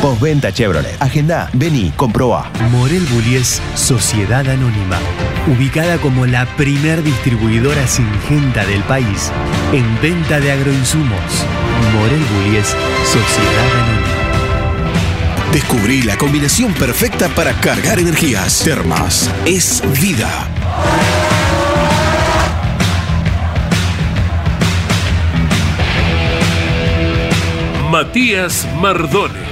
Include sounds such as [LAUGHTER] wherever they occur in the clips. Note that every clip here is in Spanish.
Postventa Chevrolet. Agenda, vení, comproba. Morel Bullies Sociedad Anónima. Ubicada como la primer distribuidora singenta del país en venta de agroinsumos. Morel Bullies Sociedad Anónima. Descubrí la combinación perfecta para cargar energías. Termas es vida. Matías Mardones.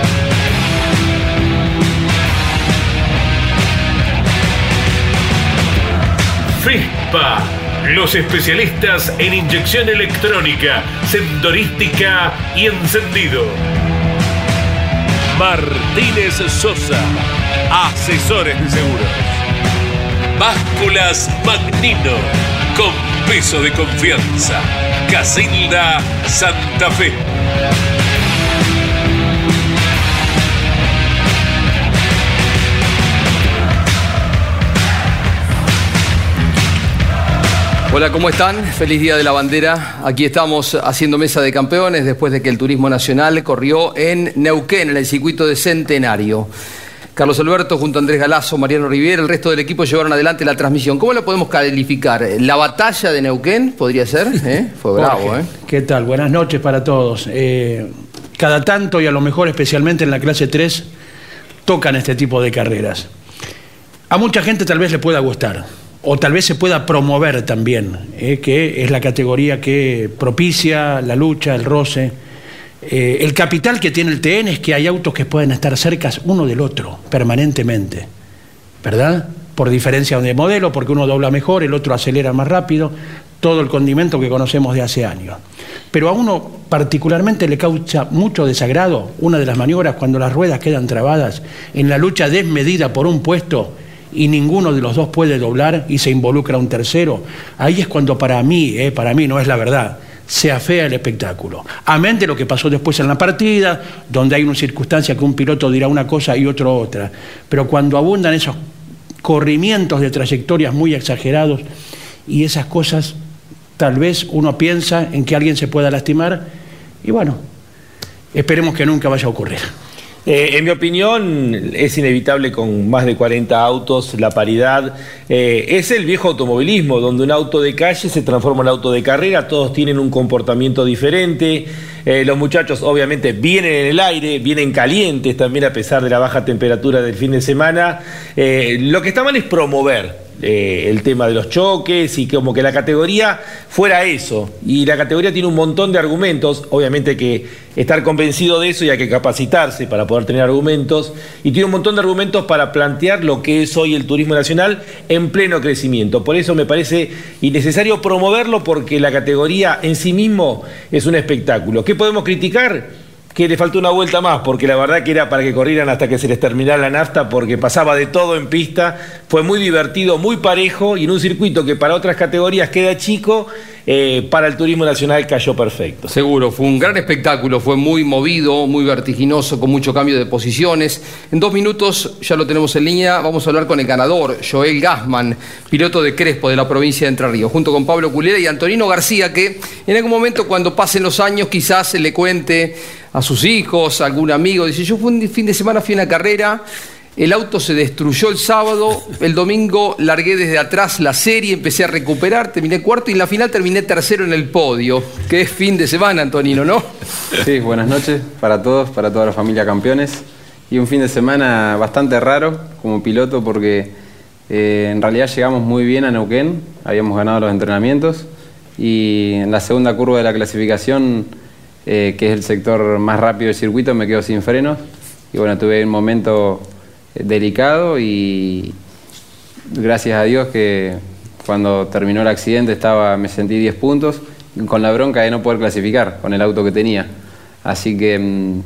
FESPA, los especialistas en inyección electrónica, sendorística y encendido. Martínez Sosa, asesores de seguros. Básculas Magnino, con peso de confianza. Casilda Santa Fe. Hola, ¿cómo están? Feliz Día de la Bandera. Aquí estamos haciendo mesa de campeones después de que el turismo nacional corrió en Neuquén, en el circuito de Centenario. Carlos Alberto junto a Andrés Galazo, Mariano Riviera, el resto del equipo llevaron adelante la transmisión. ¿Cómo la podemos calificar? ¿La batalla de Neuquén podría ser? ¿Eh? Fue bravo, Jorge, ¿eh? ¿Qué tal? Buenas noches para todos. Eh, cada tanto y a lo mejor especialmente en la clase 3 tocan este tipo de carreras. A mucha gente tal vez le pueda gustar o tal vez se pueda promover también, eh, que es la categoría que propicia la lucha, el roce. Eh, el capital que tiene el TN es que hay autos que pueden estar cercas uno del otro permanentemente, ¿verdad? Por diferencia de modelo, porque uno dobla mejor, el otro acelera más rápido, todo el condimento que conocemos de hace años. Pero a uno particularmente le causa mucho desagrado una de las maniobras cuando las ruedas quedan trabadas en la lucha desmedida por un puesto y ninguno de los dos puede doblar y se involucra un tercero. Ahí es cuando para mí, eh, para mí no es la verdad, se afea el espectáculo. Amén de lo que pasó después en la partida, donde hay una circunstancia que un piloto dirá una cosa y otro otra. Pero cuando abundan esos corrimientos de trayectorias muy exagerados y esas cosas, tal vez uno piensa en que alguien se pueda lastimar y bueno, esperemos que nunca vaya a ocurrir. Eh, en mi opinión, es inevitable con más de 40 autos la paridad. Eh, es el viejo automovilismo, donde un auto de calle se transforma en auto de carrera, todos tienen un comportamiento diferente. Eh, los muchachos obviamente vienen en el aire, vienen calientes también a pesar de la baja temperatura del fin de semana. lo que está mal es promover eh, el tema de los choques y como que la categoría fuera eso. Y la categoría tiene un montón de argumentos, obviamente que estar convencido de eso y hay que capacitarse para poder tener argumentos, y tiene un montón de argumentos para plantear lo que es hoy el turismo nacional en pleno crecimiento. Por eso me parece innecesario promoverlo porque la categoría en sí mismo es un espectáculo. ¿Qué podemos criticar? que le faltó una vuelta más, porque la verdad que era para que corrieran hasta que se les terminara la nafta, porque pasaba de todo en pista, fue muy divertido, muy parejo y en un circuito que para otras categorías queda chico, eh, para el turismo nacional cayó perfecto. Seguro, fue un gran espectáculo, fue muy movido, muy vertiginoso, con mucho cambio de posiciones. En dos minutos, ya lo tenemos en línea, vamos a hablar con el ganador, Joel Gassman, piloto de Crespo de la provincia de Entre Ríos, junto con Pablo Culera y Antonino García, que en algún momento cuando pasen los años quizás se le cuente a sus hijos, a algún amigo, dice, yo fue un fin de semana fui a una carrera el auto se destruyó el sábado, el domingo largué desde atrás la serie, empecé a recuperar, terminé cuarto y en la final terminé tercero en el podio. Que es fin de semana, Antonino, ¿no? Sí, buenas noches para todos, para toda la familia campeones. Y un fin de semana bastante raro como piloto porque eh, en realidad llegamos muy bien a Neuquén, habíamos ganado los entrenamientos y en la segunda curva de la clasificación, eh, que es el sector más rápido del circuito, me quedo sin frenos. Y bueno, tuve un momento delicado y gracias a Dios que cuando terminó el accidente estaba, me sentí 10 puntos con la bronca de no poder clasificar con el auto que tenía. Así que mm,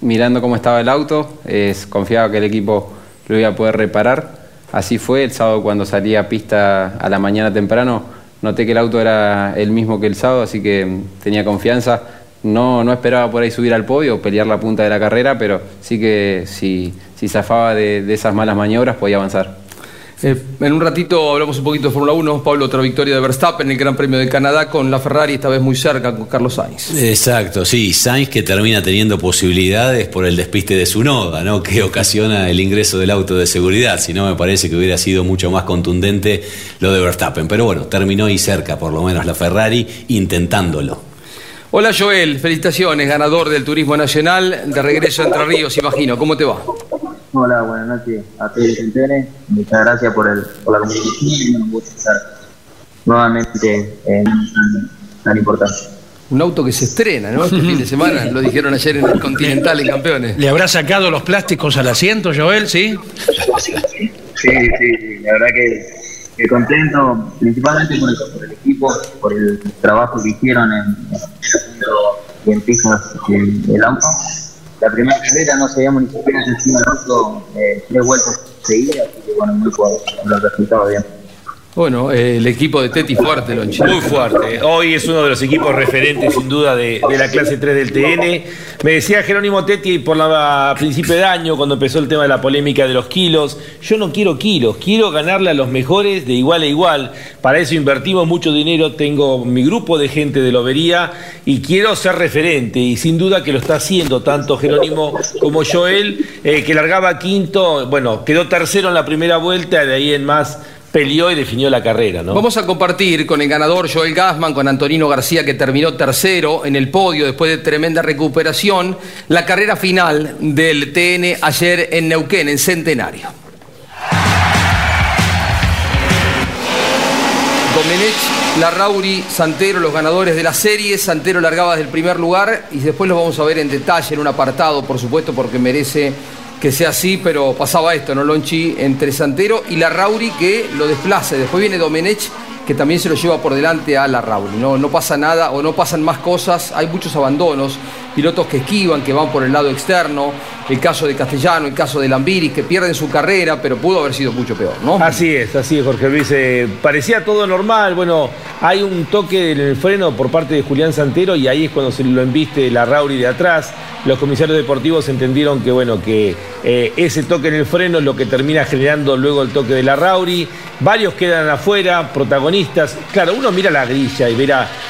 mirando cómo estaba el auto, es, confiaba que el equipo lo iba a poder reparar. Así fue, el sábado cuando salí a pista a la mañana temprano, noté que el auto era el mismo que el sábado, así que mm, tenía confianza no, no esperaba por ahí subir al podio pelear la punta de la carrera, pero sí que si, si zafaba de, esas malas maniobras podía avanzar. Eh, en un ratito hablamos un poquito de Fórmula 1. Pablo, otra victoria de Verstappen en el Gran Premio de Canadá con la Ferrari, esta vez muy cerca con Carlos Sainz. Exacto, sí. Sainz que termina teniendo posibilidades por el despiste de su noda, ¿no? [LAUGHS] que ocasiona el ingreso del auto de seguridad. Si no, me parece que hubiera sido mucho más contundente lo de Verstappen. Pero bueno, terminó ahí cerca, por lo menos la Ferrari, intentándolo. Hola Joel, felicitaciones, ganador del Turismo Nacional, de regreso a Entre Ríos, imagino. ¿Cómo te va? Hola, buenas noches a todos los Muchas gracias por, el, por la comunicación y estar nuevamente en tan, tan importante. Un auto que se estrena, ¿no? Este fin de semana, lo dijeron ayer en el Continental en Campeones. ¿Le habrá sacado los plásticos al asiento, Joel, sí? Sí, sí, sí. La verdad que contento, principalmente por el, por el, equipo, por el trabajo que hicieron en, en, en pistas el auto. La primera carrera no sabíamos ni siquiera encima del eh, tres vueltas seguidas, así que bueno, muy fuerte, los resultados bien. Bueno, eh, el equipo de Teti fuerte, Lonchi. Muy fuerte. Hoy es uno de los equipos referentes, sin duda, de, la clase 3 del TN. Me decía Jerónimo Teti por la principio de año, cuando empezó el tema de la polémica de los kilos. Yo no quiero kilos, quiero ganarle a los mejores de igual a igual. Para eso invertimos mucho dinero. Tengo mi grupo de gente de lobería y quiero ser referente. Y sin duda que lo está haciendo tanto Jerónimo como Joel, eh, que largaba quinto. Bueno, quedó tercero en la primera vuelta, de ahí en más peleó y definió la carrera. ¿no? Vamos a compartir con el ganador Joel Gassman, con Antonino García, que terminó tercero en el podio después de tremenda recuperación, la carrera final del TN ayer en Neuquén, en Centenario. Domenech, Larrauri, Santero, los ganadores de la serie. Santero largaba desde el primer lugar y después lo vamos a ver en detalle en un apartado, por supuesto, porque merece que sea así, pero pasaba esto, ¿no? Lonchi entre Santero y la Rauri que lo desplaza. Después viene Domenech que también se lo lleva por delante a la Rauri. No, no pasa nada o no pasan más cosas. Hay muchos abandonos, pilotos que esquivan, que van por el lado externo. El caso de Castellano, el caso de Lambiris, que pierden su carrera, pero pudo haber sido mucho peor, ¿no? Así es, así es, Jorge Luis. Eh, parecía todo normal. Bueno, hay un toque en el freno por parte de Julián Santero y ahí es cuando se lo embiste la Rauri de atrás los comisarios deportivos entendieron que, bueno, que eh, ese toque en el freno es lo que termina generando luego el toque de la Rauri. Varios quedan afuera, protagonistas. Claro, uno mira la grilla y ve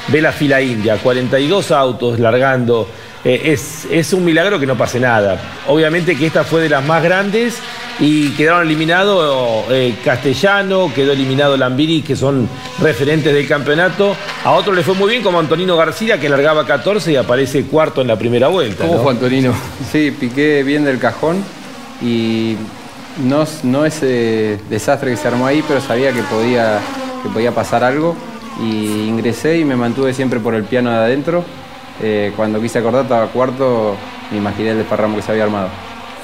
ve la fila india, 42 autos largando. Eh, es, es un milagro que no pase nada. Obviamente que esta fue de las más grandes y quedaron eliminados eh, Castellano, quedó eliminado Lambiri, que son referentes del campeonato. A otro le fue muy bien, como Antonino García, que largaba 14 y aparece cuarto en la primera vuelta. ¿Cómo fue Antonino? Sí, piqué bien del cajón y no, no ese desastre que se armó ahí, pero sabía que podía, que podía pasar algo. Y ingresé y me mantuve siempre por el piano de adentro. Eh, cuando quise acordar, estaba cuarto, me imaginé el desparramo que se había armado.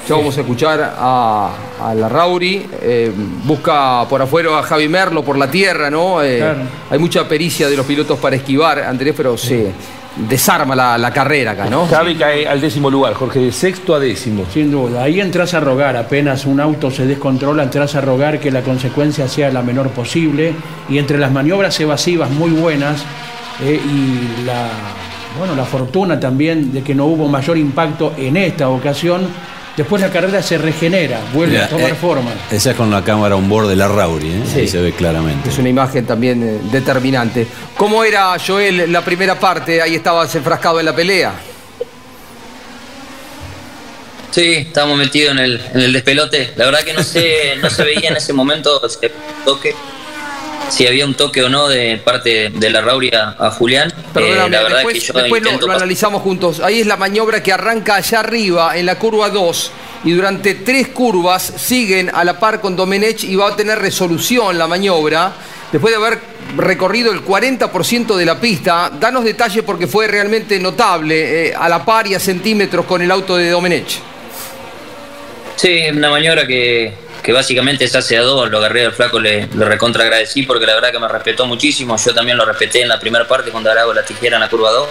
Ya vamos a escuchar a, la Rauri, eh, busca por afuera a Javi Merlo por la tierra, ¿no? Eh, hay mucha pericia de los pilotos para esquivar, Andrés, pero sí, desarma la, la carrera acá, ¿no? Cabe cae al décimo lugar, Jorge, de sexto a décimo. Sin duda, ahí entras a rogar, apenas un auto se descontrola, entras a rogar que la consecuencia sea la menor posible y entre las maniobras evasivas muy buenas eh, y la, bueno, la fortuna también de que no hubo mayor impacto en esta ocasión, después la carrera se regenera, vuelve Mira, a tomar eh, forma. Esa es con la cámara on board de la Rauri, ¿eh? Sí. Ahí se ve claramente. Es una imagen también eh, determinante. ¿Cómo era, Joel, la primera parte? Ahí estabas enfrascado en la pelea. Sí, estábamos metidos en el, en el despelote. La verdad que no se, no se veía en ese momento un toque, si había un toque o no de parte de la Rauria a Julián. Perdóname, Eh, la verdad después, que yo después lo, lo analizamos juntos. Ahí es la maniobra que arranca allá arriba en la curva 2 y durante tres curvas siguen a la par con Domenech y va a tener resolución la maniobra. Después de haber recorrido el 40% de la pista, danos detalles porque fue realmente notable, eh, a la par y a centímetros con el auto de Domenech. Sí, una maniobra que, que básicamente se hace dos. Lo agarré al flaco, le, le recontra agradecí porque la verdad que me respetó muchísimo. Yo también lo respeté en la primera parte cuando hago la tijera en la curva 2.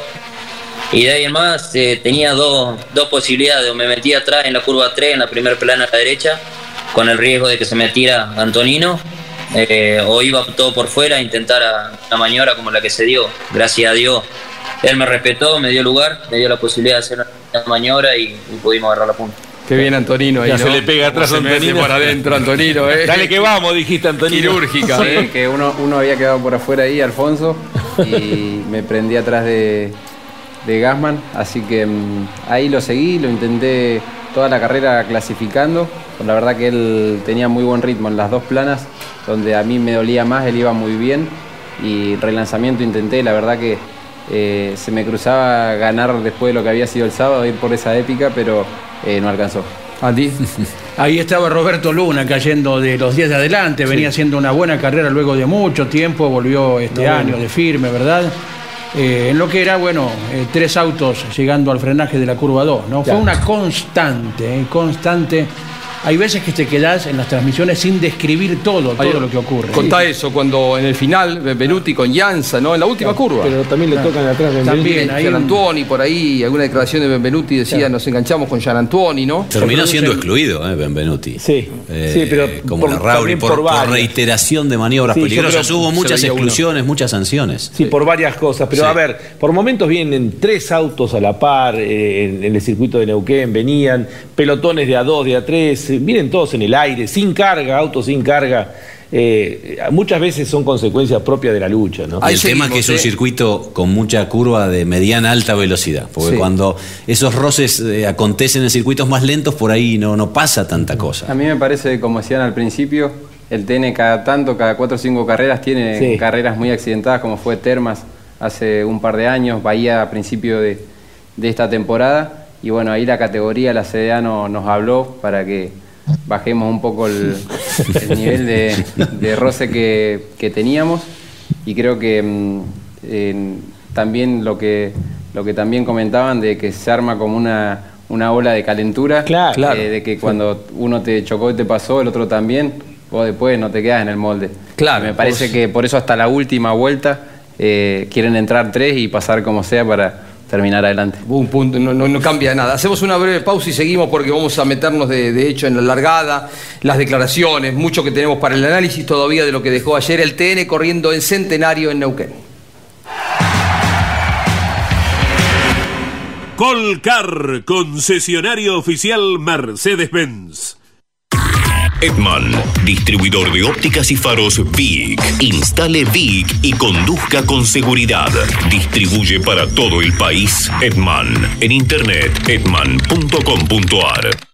Y de ahí en más eh, tenía dos, dos posibilidades. O me metía atrás en la curva 3, en la primera plana a la derecha, con el riesgo de que se metiera Antonino. eh, o iba todo por fuera a intentar una maniobra como la que se dio. Gracias a Dios. Él me respetó, me dio lugar, me dio la posibilidad de hacer una maniobra y, y pudimos agarrar la punta. Qué bien Antonino ahí, Ya ¿no? se le pega atrás a Antonino. por adentro Antonino, ¿eh? [LAUGHS] Dale que vamos, dijiste Antonino. Quirúrgica, Sí, ¿eh? que uno, uno había quedado por afuera ahí, Alfonso, y [LAUGHS] me prendí atrás de, de Gasman, así que mm, ahí lo seguí, lo intenté toda la carrera clasificando, pues la verdad que él tenía muy buen ritmo en las dos planas, donde a mí me dolía más, él iba muy bien, y relanzamiento intenté, la verdad que eh, se me cruzaba ganar después de lo que había sido el sábado, ir por esa épica, pero eh, no alcanzó. Andy. [LAUGHS] Ahí estaba Roberto Luna cayendo de los 10 de adelante, venía haciendo una buena carrera luego de mucho tiempo, volvió este año de firme, ¿verdad? Eh, en lo que era, bueno, eh, tres autos llegando al frenaje de la curva 2, ¿no? Fue una constante, constante. Hay veces que te quedás en las transmisiones sin describir todo, Ahí, todo lo que ocurre. Contá eso, cuando en el final, Benvenuti con Llanza, ¿no? En la última curva. Pero también le tocan atrás de También, ahí Antuoni, por ahí, alguna declaración de Benvenuti decía, nos enganchamos con Gian Antuoni, ¿no? Terminó siendo excluido, ¿eh? Benvenuti. Sí, Eh, sí, pero como por- la Rauri, por, por por varias. reiteración de maniobras Sí, peligrosas. creo Hubo muchas uno. exclusiones, muchas sanciones. Sí, por varias cosas. Pero Sí. a ver, por momentos vienen tres autos a la par eh, en, en el circuito de Neuquén, venían pelotones de A2, de A3, eh, vienen todos en el aire, sin carga, autos sin carga. Eh, muchas veces son consecuencias propias de la lucha, ¿no? Y Ahí el tema es que es un ¿eh? circuito con mucha curva de mediana alta velocidad, porque Sí. cuando esos roces eh, acontecen en circuitos más lentos, por ahí no, no pasa tanta A cosa. mí me parece, como decían al principio, el TN cada tanto, cada cuatro o cinco carreras, tiene Sí. carreras muy accidentadas, como fue Termas hace un par de años, Bahía a principio de, de esta temporada. Y bueno, ahí la categoría, la CDA no- nos habló para que bajemos un poco el, el nivel de, de roce que, que teníamos. Y creo que mm, también lo que, lo que también comentaban de que se arma como una, una ola de calentura. Claro. Claro. Eh, de que cuando uno te chocó y te pasó, el otro también, vos después no te quedas en el molde. Claro, Y Me parece vos- que por eso hasta la última vuelta eh, quieren entrar tres y pasar como sea para terminar adelante. Un punto, no, no- no cambia nada. Hacemos una breve pausa y seguimos porque vamos a meternos de, de hecho en la largada, las declaraciones, mucho que tenemos para el análisis todavía de lo que dejó ayer el TN corriendo en centenario en Neuquén. Colcar, concesionario oficial Mercedes-Benz. Edman, distribuidor de ópticas y faros VIC. Instale VIC y conduzca con seguridad. Distribuye para todo el país Edman. En internet edman.com.ar.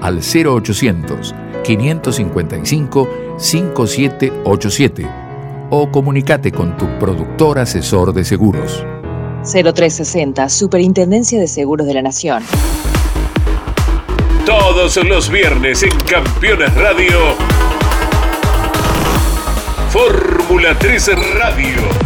al 0800 555 5787 o comunícate con tu productor asesor de seguros. 0360, Superintendencia de Seguros de la Nación. Todos los viernes en Campeones Radio. Fórmula 3 Radio.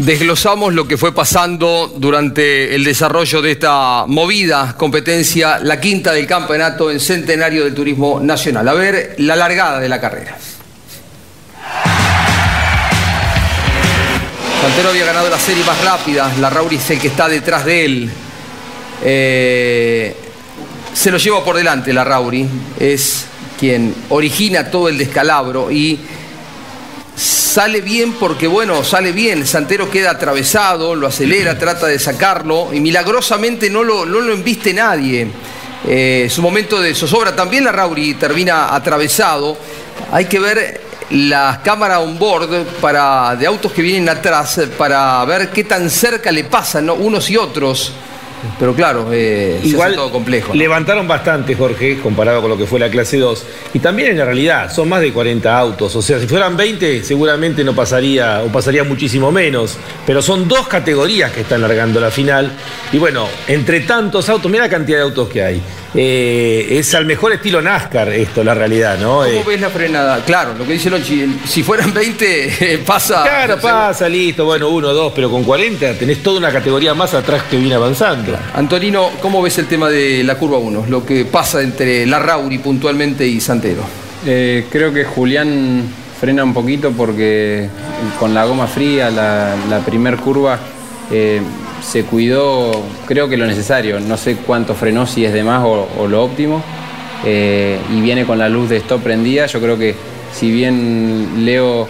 Desglosamos lo que fue pasando durante el desarrollo de esta movida competencia, la quinta del campeonato en centenario del turismo nacional. A ver, la largada de la carrera. Santero había ganado la serie más rápida, la Rauri es el que está detrás de él. Eh, se lo lleva por delante la Rauri, es quien origina todo el descalabro y sale bien porque, bueno, sale bien. Santero queda atravesado, lo acelera, trata de sacarlo y milagrosamente no lo, no lo embiste nadie. Eh, su momento de zozobra también la Rauri termina atravesado. Hay que ver las cámaras on board para, de autos que vienen atrás para ver qué tan cerca le pasan unos y otros. Pero claro, eh, Igual todo complejo. levantaron bastante, Jorge, comparado con lo que fue la clase 2. Y también en la realidad, son más de 40 autos. O sea, si fueran 20, seguramente no pasaría, o pasaría muchísimo menos. Pero son dos categorías que están largando la final. Y bueno, entre tantos autos, mira la cantidad de autos que hay. Eh, es al mejor estilo NASCAR esto, la realidad, ¿no? ¿Cómo Eh, ves la frenada? Claro, lo que dice Lonchi, si fueran [LAUGHS] 20, eh, pasa. Claro, pasa, listo, bueno, uno, dos, pero con 40 tenés toda una categoría más atrás que viene avanzando. Antonino, ¿cómo ves el tema de la curva 1? Lo que pasa entre la Rauri puntualmente y Santero. Eh, creo que Julián frena un poquito porque con la goma fría, la, la primer curva, eh, se cuidó, creo que lo necesario. No sé cuánto frenó, si es de más o, lo óptimo. Eh, y viene con la luz de stop prendida. Yo creo que si bien Leo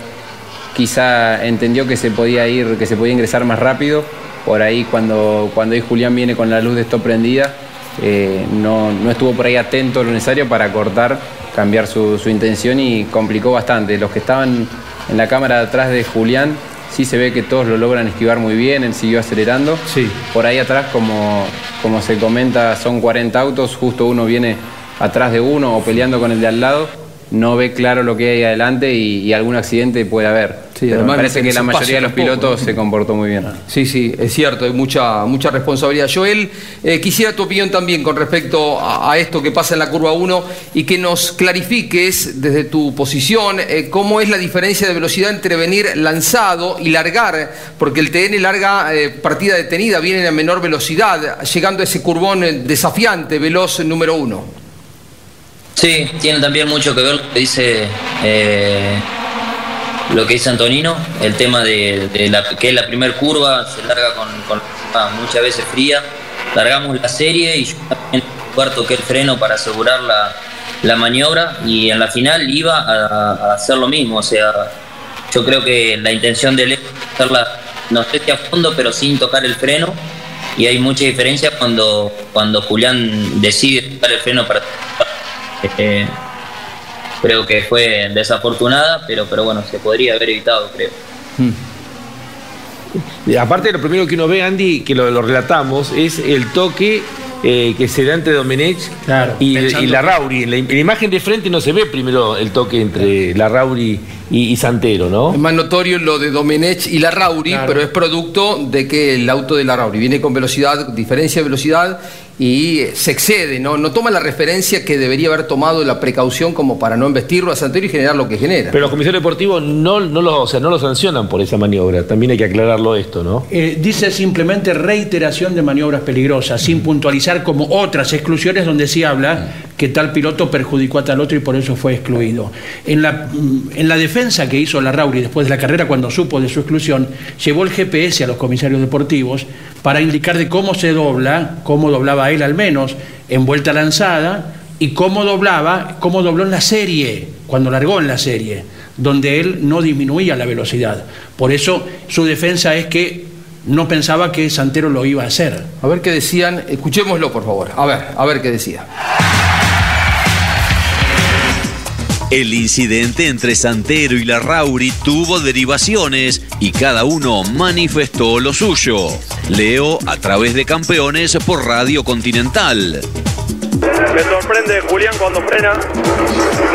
quizá entendió que se podía ir, que se podía ingresar más rápido, por ahí cuando, cuando Julián viene con la luz de stop prendida, eh, no, no estuvo por ahí atento lo necesario para cortar, cambiar su, su intención y complicó bastante. Los que estaban en la cámara de atrás de Julián, sí se ve que todos lo logran esquivar muy bien, él siguió acelerando. Por ahí atrás, como, como se comenta, son 40 autos, justo uno viene atrás de uno o peleando con el de al lado, no ve claro lo que hay adelante y, y algún accidente puede haber. Pero me parece que la mayoría de los tampoco, pilotos se comportó muy bien. Sí, sí, es cierto, hay mucha, mucha responsabilidad. Joel, eh, quisiera tu opinión también con respecto a, a esto que pasa en la curva 1 y que nos clarifiques desde tu posición eh, cómo es la diferencia de velocidad entre venir lanzado y largar, porque el TN larga eh, partida detenida, viene a menor velocidad, llegando a ese curvón desafiante, veloz número 1. Sí, tiene también mucho que ver lo que dice eh, lo que dice Antonino, el tema de, de la, que es la primer curva, se larga con, con ah, muchas veces fría. Largamos la serie y yo también lugar toqué el freno para asegurar la, la maniobra y en la final iba a, a hacer lo mismo. O sea, yo creo que la intención de él es hacerla, no sé si a fondo, pero sin tocar el freno. Y hay mucha diferencia cuando, cuando Julián decide tocar el freno para eh, creo que fue desafortunada, pero, pero bueno, se podría haber evitado, creo. Eh, Aparte, lo primero que uno ve, Andy, que lo, lo relatamos, es el toque eh, que se da entre Domenech y, y que- Larrauri. En la, en la imagen de frente no se ve primero el toque entre Larrauri y, y Santero, ¿no? Es más notorio lo de Domenech y la Rauri, pero es producto de que el auto de la Rauri viene con velocidad, diferencia de velocidad y se excede, ¿no? No toma la referencia que debería haber tomado la precaución como para no embestirlo a Santero y generar lo que genera. Pero los comisarios deportivos no, no, lo, o sea, no lo sancionan por esa maniobra. También hay que aclararlo esto, ¿no? Eh, dice simplemente reiteración de maniobras peligrosas, sin puntualizar como otras exclusiones donde sí habla que tal piloto perjudicó a tal otro y por eso fue excluido. En la, en la defensa que hizo la Rauri después de la carrera, cuando supo de su exclusión, llevó el GPS a los comisarios deportivos para indicar de cómo se dobla, cómo doblaba él al menos, en vuelta lanzada, y cómo doblaba, cómo dobló en la serie, cuando largó en la serie, donde él no disminuía la velocidad. Por eso su defensa es que no pensaba que Santero lo iba a hacer. A ver qué decían, escuchémoslo por favor. A ver, a ver qué decía. El incidente entre Santero y Larrauri tuvo derivaciones y cada uno manifestó lo suyo. Leo a través de campeones por Radio Continental. Me sorprende Julián cuando frena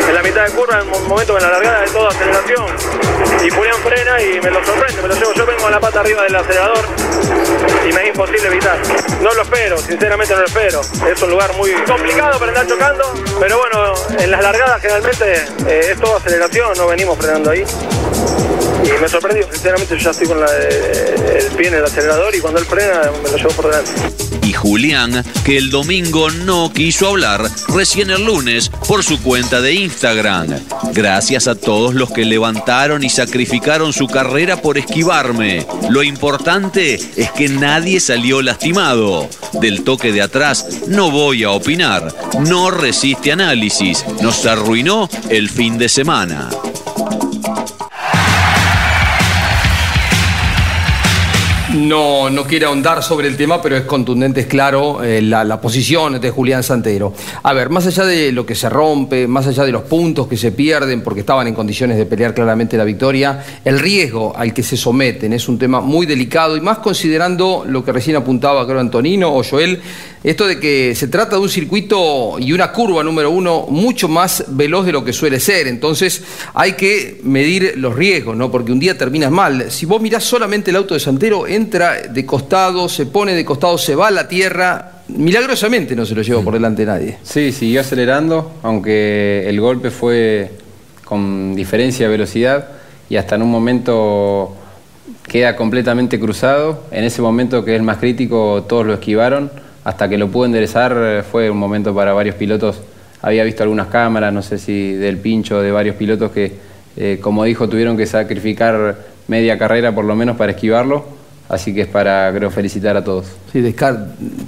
en la mitad de curva, en un momento en la largada de toda aceleración. Y Julián frena y me lo sorprende, me lo llevo. Yo vengo a la pata arriba del acelerador y me es imposible evitar. No lo espero, sinceramente no lo espero. Es un lugar muy complicado para andar chocando, pero bueno, en las largadas generalmente eh, es toda aceleración, no venimos frenando ahí. Y me sorprendió, sinceramente yo ya estoy con el pie en el acelerador y cuando él frena me lo llevo por delante. Y Julián, que el domingo no quiso hablar, recién el lunes por su cuenta de Instagram. Gracias a todos los que levantaron y sacrificaron su carrera por esquivarme. Lo importante es que nadie salió lastimado. Del toque de atrás no voy a opinar. No resiste análisis. Nos arruinó el fin de semana. No, no quiere ahondar sobre el tema, pero es contundente, es claro, eh, la, la posición de Julián Santero. A ver, más allá de lo que se rompe, más allá de los puntos que se pierden porque estaban en condiciones de pelear claramente la victoria, el riesgo al que se someten es un tema muy delicado y más considerando lo que recién apuntaba, creo, Antonino o Joel, esto de que se trata de un circuito y una curva número uno mucho más veloz de lo que suele ser. Entonces hay que medir los riesgos, ¿no? Porque un día terminas mal. Si vos mirás solamente el auto de Santero, entra de costado, se pone de costado, se va a la tierra. Milagrosamente no se lo lleva por delante nadie. Sí, siguió acelerando, aunque el golpe fue con diferencia de velocidad y hasta en un momento queda completamente cruzado. En ese momento que es el más crítico, todos lo esquivaron. Hasta que lo pudo enderezar eh, fue un momento para varios pilotos. Había visto algunas cámaras, no sé si del pincho de varios pilotos que, eh, como dijo, tuvieron que sacrificar media carrera por lo menos para esquivarlo. Así que es para, creo, felicitar a todos. Sí,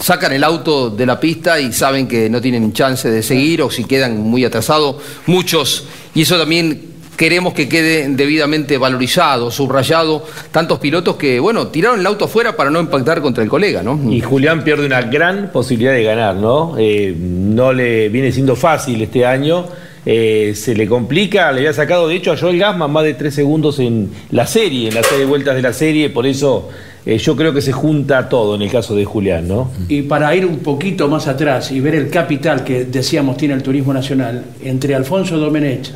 sacan el auto de la pista y saben que no tienen chance de seguir o si quedan muy atrasados, muchos. Y eso también queremos que quede debidamente valorizado, subrayado. Tantos pilotos que, bueno, tiraron el auto afuera para no impactar contra el colega, ¿no? Y Julián pierde una gran posibilidad de ganar, ¿no? Eh, no le viene siendo fácil este año. eh, se le complica, le había sacado de hecho a Joel Gasman más de tres segundos en la serie, en las seis vueltas de la serie, por eso eh, yo creo que se junta todo en el caso de Julián, ¿no? Y para ir un poquito más atrás y ver el capital que decíamos tiene el turismo nacional, entre Alfonso Domenech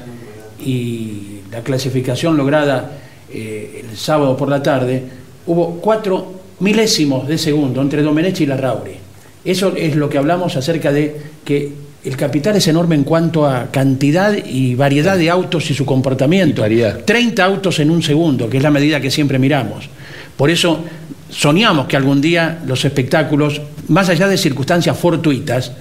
y la clasificación lograda eh, el sábado por la tarde, hubo cuatro milésimos de segundo entre Domenech y Larrauri. Eso es lo que hablamos acerca de que el capital es enorme en cuanto a cantidad y variedad de autos y su comportamiento. 30 autos en un segundo, que es la medida que siempre miramos. Por eso soñamos que algún día los espectáculos, más allá de circunstancias fortuitas,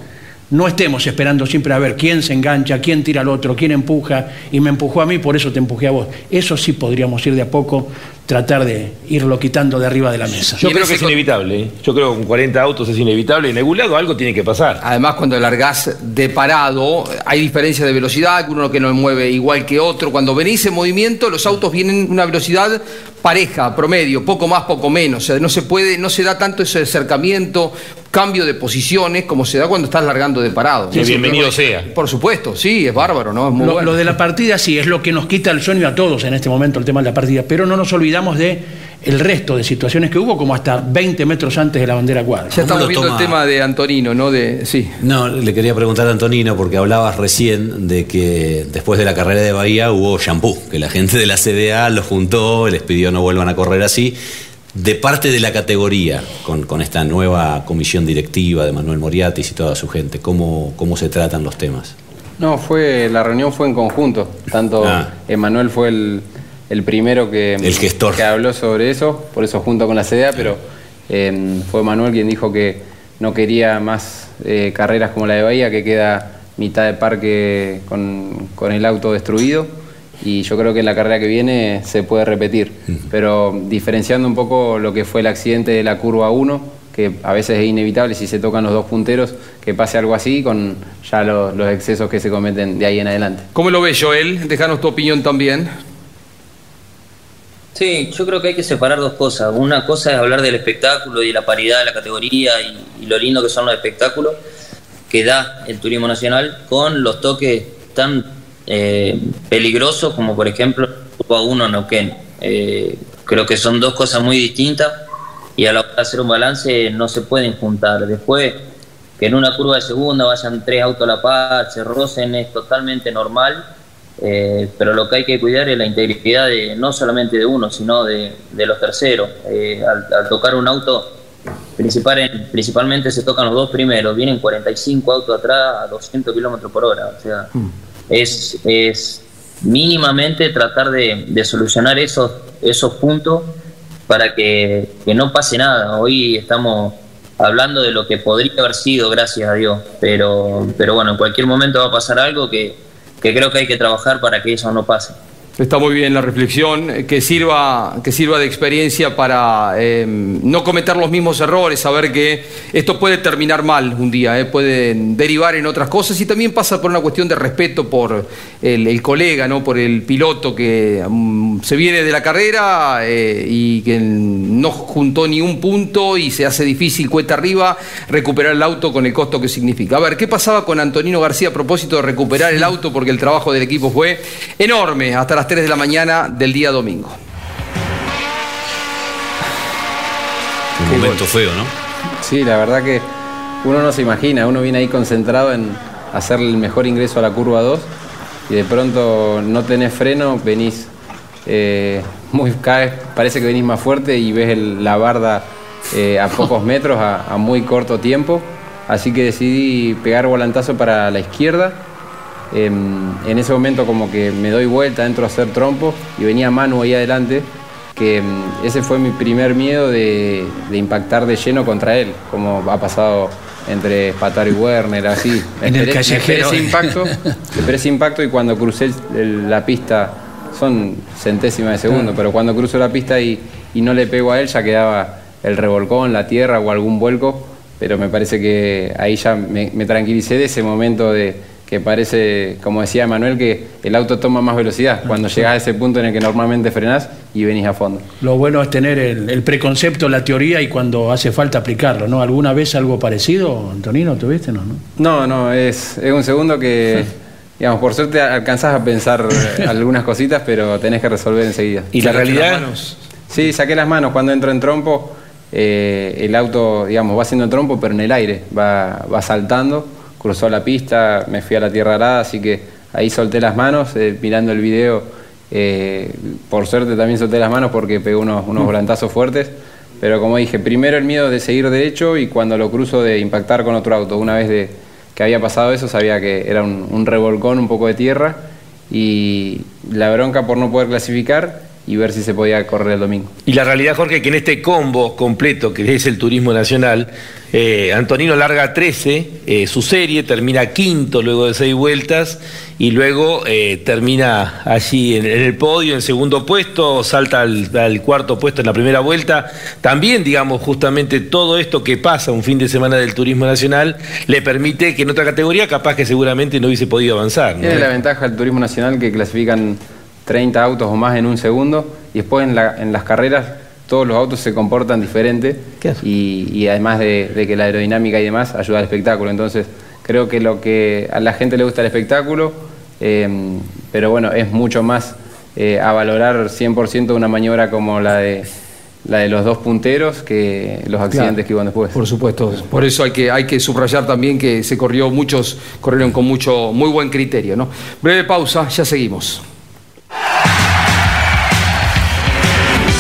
no estemos esperando siempre a ver quién se engancha, quién tira al otro, quién empuja, y me empujó a mí, por eso te empujé a vos. Eso sí podríamos ir de a poco, tratar de irlo quitando de arriba de la mesa. Yo creo que es inevitable. ¿eh? Yo creo que con 40 autos es inevitable. En algún lado algo tiene que pasar. Además, cuando largás de parado, hay diferencia de velocidad, uno que no mueve igual que otro. Cuando venís en movimiento, los autos vienen a una velocidad pareja, promedio, poco más, poco menos. O sea, no se puede, no se da tanto ese acercamiento, cambio de posiciones como se da cuando estás largando de parado. Que bienvenido sea. Por supuesto, sí, es bárbaro, ¿no? Es muy Lo, bueno. lo de la partida sí, es lo que nos quita el sueño a todos en este momento, el tema de la partida, pero no nos olvidamos de el resto de situaciones que hubo como hasta 20 metros antes de la bandera cuadra. Ya estamos viendo el tema de Antonino, ¿no? De, sí. No, le quería preguntar a Antonino porque hablabas recién de que después de la carrera de Bahía hubo shampoo, que la gente de la CDA los juntó, les pidió no vuelvan a correr así. De parte de la categoría, con, con esta nueva comisión directiva de Manuel Moriatis y toda su gente, ¿cómo, cómo se tratan los temas? No, fue la reunión fue en conjunto. Tanto Ah. Emanuel fue el, el primero que, El gestor. que habló sobre eso, por eso junto con la CDA, pero eh, fue Manuel quien dijo que no quería más eh, carreras como la de Bahía, que queda mitad de parque con, con el auto destruido. Y yo creo que en la carrera que viene se puede repetir. Pero diferenciando un poco lo que fue el accidente de la curva 1, que a veces es inevitable si se tocan los dos punteros, que pase algo así con ya lo- los excesos que se cometen de ahí en adelante. ¿Cómo lo ves, Joel? Déjanos tu opinión también. Sí, yo creo que hay que separar dos cosas. Una cosa es hablar del espectáculo y la paridad de la categoría y, lo lindo que son los espectáculos que da el turismo nacional con los toques tan eh, peligrosos como por ejemplo Curva 1 Neuquén. Eh, creo que son dos cosas muy distintas y a la hora de hacer un balance no se pueden juntar. Después, que en una curva de segunda vayan tres autos a la par, se rocen, es totalmente normal. Eh, pero lo que hay que cuidar es la integridad de, no solamente de uno, sino de, de los terceros. Eh, al, al tocar un auto, principal en- principalmente se tocan los dos primeros, vienen 45 autos atrás a 200 kilómetros por hora. O sea, es, es mínimamente tratar de, de solucionar esos, esos puntos para que, que no pase nada. Hoy estamos hablando de lo que podría haber sido, gracias a Dios, pero, pero bueno, en cualquier momento va a pasar algo que, que creo que hay que trabajar para que eso no pase. Está muy bien la reflexión, que sirva, que sirva de experiencia para eh, no cometer los mismos errores, saber que esto puede terminar mal un día, eh, puede derivar en otras cosas y también pasa por una cuestión de respeto por el, el colega, ¿no? por el piloto que mm, se viene de la carrera eh, y que no juntó ni un punto y se hace difícil cuesta arriba recuperar el auto con el costo que significa. A ver, ¿qué pasaba con Antonino García a propósito de recuperar el auto? Porque el trabajo del equipo fue enorme hasta las 3 de la mañana del día domingo. Un momento feo, ¿no? Sí, la verdad que uno no se imagina, uno viene ahí concentrado en hacerle el mejor ingreso a la curva 2 y de pronto no tenés freno, venís eh, muy caes, parece que venís más fuerte y ves el- la barda eh, a pocos metros, a, a muy corto tiempo. Así que decidí pegar volantazo para la izquierda. Em, en ese momento como que me doy vuelta, entro a hacer trompo y venía Manu ahí adelante, que em, ese fue mi primer miedo de, de impactar de lleno contra él, como ha pasado entre Pataro y Werner, así. [LAUGHS] Me En el esperé- me esperé callejero. ese impacto, me esperé ese impacto y cuando crucé el- la pista, son centésimas de segundo, pero cuando cruzo la pista y, y no le pego a él, ya quedaba el revolcón, la tierra o algún vuelco, pero me parece que ahí ya me, me tranquilicé de ese momento de que parece, como decía Manuel, que el auto toma más velocidad cuando llegas a ese punto en el que normalmente frenás y venís a fondo. Lo bueno es tener el, el preconcepto, la teoría y cuando hace falta aplicarlo, ¿no? ¿Alguna vez algo parecido, Antonino, tuviste? No, no. No, no, es, es un segundo que, digamos, por suerte alcanzás a pensar eh, [LAUGHS] algunas cositas, pero tenés que resolver enseguida. ¿Y la ¿Sacaste realidad? las manos? Sí, saqué las manos. Cuando entro en trompo, eh, el auto, digamos, va haciendo trompo, pero en el aire, va, va saltando, cruzó la pista, me fui a la tierra arada, así que ahí solté las manos, eh, mirando el video, eh, por suerte también solté las manos porque pegó unos, unos volantazos fuertes, pero como dije, primero el miedo de seguir derecho y cuando lo cruzo de impactar con otro auto. Una vez de, que había pasado eso, sabía que era un, un revolcón, un poco de tierra y la bronca por no poder clasificar y ver si se podía correr el domingo. Y la realidad, Jorge, que en este combo completo que es el turismo nacional, eh, Antonino larga 13, eh, su serie termina quinto luego de seis vueltas y luego eh, termina allí en, en el podio, en segundo puesto, salta al, al cuarto puesto en la primera vuelta. También, digamos, justamente todo esto que pasa un fin de semana del turismo nacional le permite que en otra categoría capaz que seguramente no hubiese podido avanzar. ¿no? Tiene la ventaja del turismo nacional que clasifican 30 autos o más en un segundo y después en, la- en las carreras todos los autos se comportan diferente y, y además de, de que la aerodinámica y demás ayuda al espectáculo. Entonces creo que lo que a la gente le gusta el espectáculo, eh, pero bueno, es mucho más eh, a valorar 100% una maniobra como la de la de los dos punteros que los accidentes Claro. que iban después. Por supuesto. Por eso hay que, hay que subrayar también que se corrió, muchos corrieron con mucho, muy buen criterio. ¿no? Breve pausa, ya seguimos.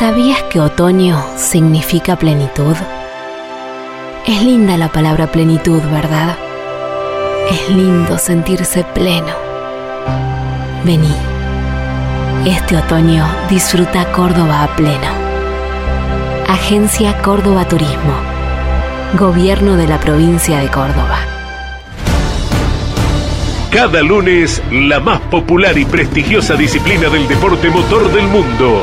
¿Sabías que otoño significa plenitud? Es linda la palabra plenitud, ¿verdad? Es lindo sentirse pleno. Vení. Este otoño disfruta Córdoba a pleno. Agencia Córdoba Turismo. Gobierno de la provincia de Córdoba. Cada lunes, la más popular y prestigiosa disciplina del deporte motor del mundo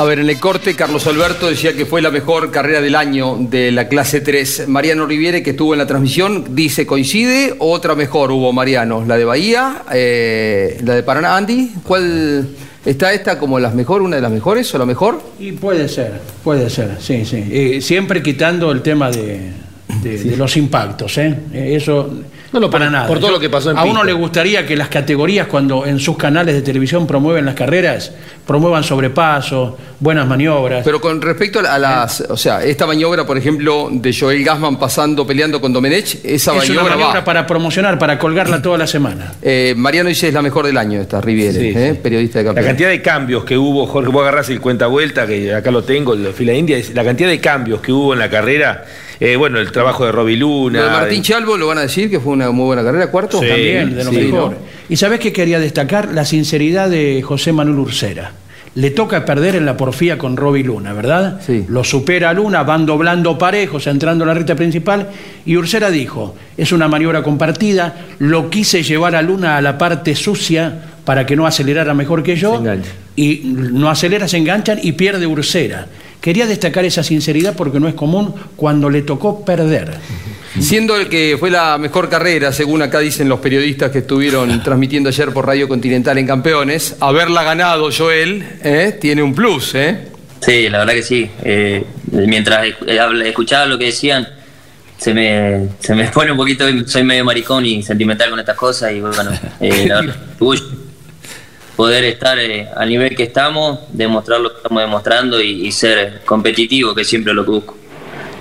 A ver, en el corte, Carlos Alberto decía que fue la mejor carrera del año de la clase 3. Mariano Riviere, que estuvo en la transmisión, dice coincide. Otra mejor hubo, Mariano. La de Bahía, eh, la de Paraná. Andy, ¿cuál está esta como las mejor, una de las mejores o la mejor? Y puede ser, puede ser, sí, sí. Eh, siempre quitando el tema de, de- de los impactos. Eh, Eso no para por- nada. por todo Yo- lo que pasó en A uno le gustaría que las categorías, cuando en sus canales de televisión promueven las carreras, promuevan sobrepasos, buenas maniobras. Pero con respecto a las. O sea, esta maniobra, por ejemplo, de Joel Gassman pasando, peleando con Domenech, esa es una maniobra, maniobra va. para promocionar, para colgarla toda la semana. [CLEARS THROAT] Eh, Mariano dice es la mejor del año, esta Riviere, Sí, eh, sí. periodista de La campeón. cantidad de cambios que hubo, Jorge, vos agarrás el cuenta vuelta, que acá lo tengo, el fila india, es la cantidad de cambios que hubo en la carrera, eh, bueno, el trabajo de Roby Luna. De Martín Chalvo lo van a decir que fue una muy buena carrera, cuarto. Sí, También, de lo sí, mejor. ¿no? Y sabés que quería destacar la sinceridad de José Manuel Ursera. Le toca perder en la porfía con Roby Luna, ¿verdad? Sí. Lo supera Luna, van doblando parejos, entrando a la recta principal, y Ursera dijo, es una maniobra compartida, lo quise llevar a Luna a la parte sucia para que no acelerara mejor que yo, y no acelera, se enganchan y pierde Ursera. Quería destacar esa sinceridad porque no es común cuando le tocó perder. Siendo el que fue la mejor carrera, según acá dicen los periodistas que estuvieron [LAUGHS] transmitiendo ayer por Radio Continental en Campeones, haberla ganado Joel eh, tiene un plus, ¿eh? Sí, la verdad que sí. Eh, mientras eh, escuchaba lo que decían, se me, se me [LAUGHS] pone un poquito, soy medio maricón y sentimental con estas cosas y bueno, eh, la [LAUGHS] verdad, poder estar eh, al nivel que estamos, demostrar lo que estamos demostrando y, ser competitivo, que siempre lo que busco.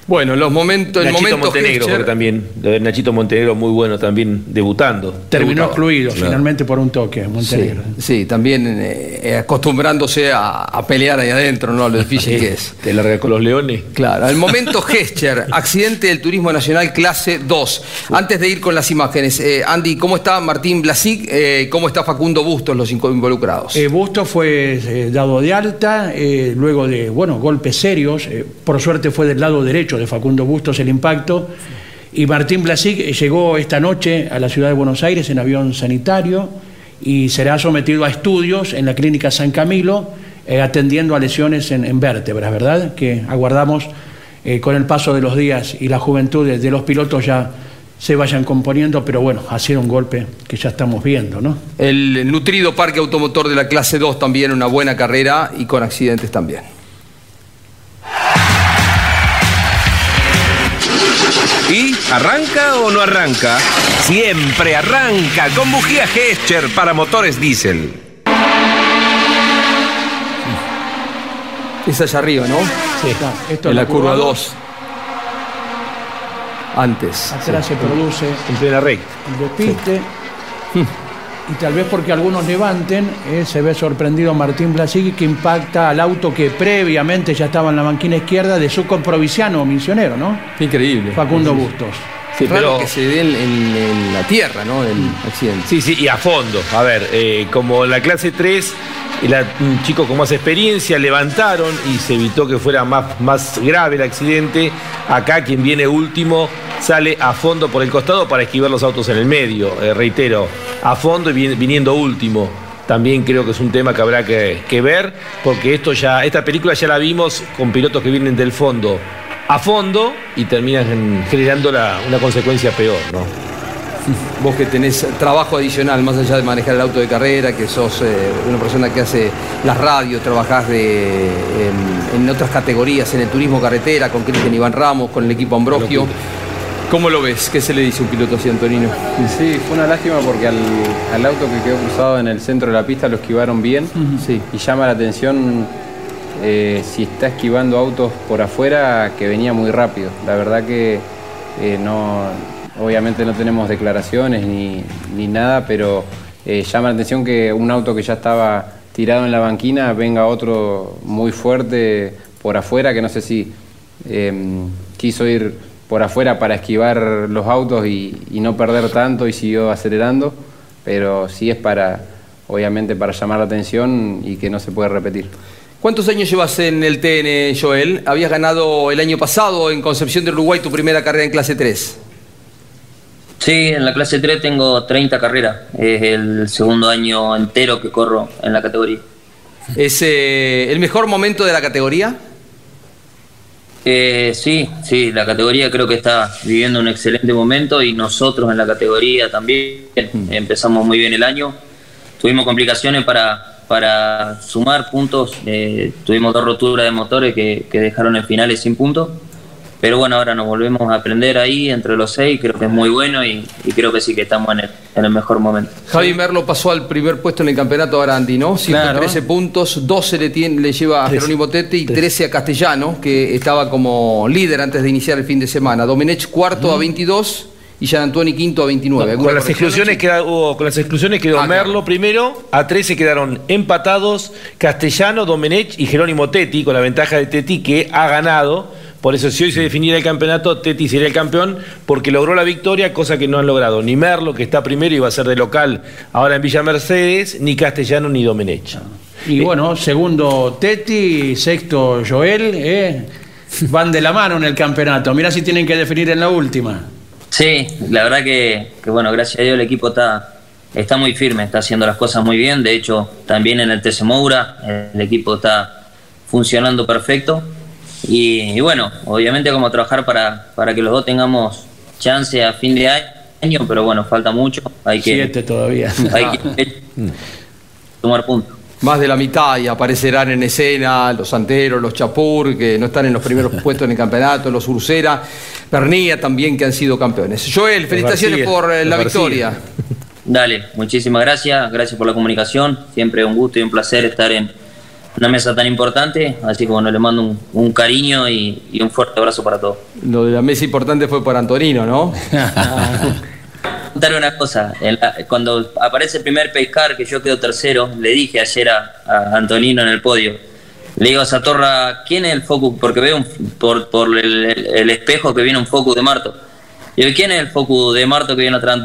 Bueno, los momentos, el Nachito momento Montenegro, porque también, Nachito Montenegro muy bueno también debutando. Terminó excluido Claro. finalmente por un toque, Montenegro. Sí, sí, también eh, eh, acostumbrándose a, a pelear ahí adentro, ¿no? Lo difícil que es. Te larga con los leones. Claro, el momento Gescher, [LAUGHS] accidente del Turismo Nacional clase 2. Antes de ir con las imágenes, eh, Andy, ¿cómo está Martín Blasic? Eh, ¿Cómo está Facundo Bustos, los inco- involucrados? Eh, Busto fue eh, dado de alta, eh, luego de bueno, golpes serios. eh, por suerte fue del lado derecho de Facundo Bustos el impacto. Y Martín Blasic llegó esta noche a la ciudad de Buenos Aires en avión sanitario y será sometido a estudios en la clínica San Camilo, eh, atendiendo a lesiones en, en vértebras, ¿verdad? Que aguardamos eh, con el paso de los días y la juventud de, de los pilotos ya se vayan componiendo, pero bueno, ha sido un golpe que ya estamos viendo, ¿no? El nutrido parque automotor de la clase 2 también, una buena carrera y con accidentes también. Arranca o no arranca? Siempre arranca con bujía Gescher para motores diésel. Es allá arriba, ¿no? Sí, esto en es la la curva curva 2. Antes. Atrás sí. se produce En plena recta. el despiste. Y tal vez porque algunos levanten, eh, se ve sorprendido Martín Blasigui que impacta al auto que previamente ya estaba en la banquina izquierda de su comprovisiano misionero, ¿no? Increíble. Facundo. Bustos. Sí, pero- que se dé en, en- en la tierra, ¿no? El accidente. Sí, sí, y a fondo. A ver, eh, como en la clase 3, la- un chico con más experiencia levantaron y se evitó que fuera más, más grave el accidente. Acá quien viene último sale a fondo por el costado para esquivar los autos en el medio. Eh, reitero, a fondo y vin- viniendo último. También creo que es un tema que habrá que, que ver, porque esto ya, esta película ya la vimos con pilotos que vienen del fondo a fondo y terminan generando la- una consecuencia peor, ¿no? Vos que tenés trabajo adicional, más allá de manejar el auto de carrera, que sos eh, una persona que hace las radios, trabajás de, en, en otras categorías, en el turismo carretera, con Cristian Iván Ramos, con el equipo Ambrogio. ¿Cómo lo ves? ¿Qué se le dice a un piloto así, Antonino? Sí, fue una lástima porque al, al auto que quedó cruzado en el centro de la pista lo esquivaron bien. Sí. Y llama la atención eh, si está esquivando autos por afuera que venía muy rápido. La verdad que eh, no, obviamente no tenemos declaraciones ni, ni nada, pero eh, llama la atención que un auto que ya estaba tirado en la banquina venga otro muy fuerte por afuera, que no sé si eh, quiso ir por afuera para esquivar los autos y no perder tanto y siguió acelerando, pero sí es para, obviamente, para llamar la atención y que no se puede repetir. ¿Cuántos años llevas en el TN, Joel? Habías ganado el año pasado en Concepción del Uruguay tu primera carrera en clase 3. Sí, en la clase 3 tengo 30 carreras. Es el segundo año entero que corro en la categoría. ¿Es eh, el mejor momento de la categoría? Eh, sí, sí, la categoría creo que está viviendo un excelente momento y nosotros en la categoría también empezamos muy bien el año. Tuvimos complicaciones para, para sumar puntos, eh, tuvimos dos roturas de motores que, que dejaron en finales sin puntos, pero bueno, ahora nos volvemos a aprender ahí entre los seis, creo que es muy bueno y, y creo que sí que estamos en el, en el mejor momento. Javi Merlo pasó al primer puesto en el campeonato Arandi, ¿no? 113 puntos, 12 le, tiene- le lleva a. Jerónimo Tete y 13 a Castellano, que estaba como líder antes de iniciar el fin de semana. Domenech cuarto a 22 y Gian Antoni quinto a 29. ¿Alguna Con las exclusiones, queda- con las exclusiones quedó Ah, claro. Merlo primero, a 13 quedaron empatados Castellano, Domenech y Jerónimo Tetti, con la ventaja de Tetti que ha ganado. Por eso, si hoy se definiera el campeonato, Tetti sería el campeón porque logró la victoria, cosa que no han logrado ni Merlo, que está primero y va a ser de local ahora en Villa Mercedes, ni Castellano ni Domenech. Y bueno, segundo Teti, sexto Joel, eh, van de la mano en el campeonato. Mirá si tienen que definir en la última. Sí, la verdad que, que, bueno, gracias a Dios el equipo está, está muy firme, está haciendo las cosas muy bien. De hecho, también en el TC Moura el equipo está funcionando perfecto. Y, y bueno, obviamente como trabajar para, para que los dos tengamos chance a fin de año, pero bueno, falta mucho. Hay que, Siete todavía. hay que [LAUGHS] tomar puntos. Más de la mitad y aparecerán en escena los Santeros, los Chapur, que no están en los primeros [LAUGHS] puestos en el campeonato, los Ursera, Pernilla también, que han sido campeones. Joel, felicitaciones García, por eh, la victoria. Dale, muchísimas gracias, gracias por la comunicación. Siempre un gusto y un placer estar en una mesa tan importante. Así que bueno, le mando un, un cariño y, y un fuerte abrazo para todos. Lo de la mesa importante fue por Antonino, ¿no? [LAUGHS] [LAUGHS] Contarle una cosa, la- cuando aparece el primer pescar que yo quedo tercero, le dije ayer a, Antonino en el podio, le digo a Satorra, ¿quién es el focus? Porque veo un- por, el- el espejo que viene un focus de Marto. Le digo, ¿quién es el focus de Marto que viene atrás?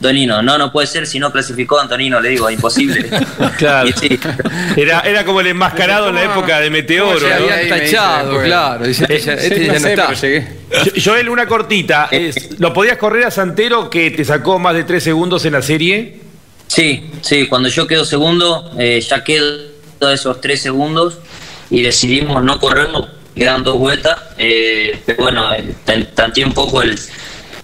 Antonino, no, no puede ser si no clasificó a Antonino, le digo, imposible. [LAUGHS] Claro. Sí. Era, era como el enmascarado en la época de Meteoro. se ¿no? claro. Dice, este ya, este ya no está. Yo- Joel, una cortita. Es, ¿Lo podías correr a Santero que te sacó más de tres segundos en la serie? Sí, sí, cuando yo quedo segundo, eh, ya quedo esos tres segundos y decidimos no correrlo, quedan dos vueltas. Eh, pero bueno, eh, tan- tanteé un poco el,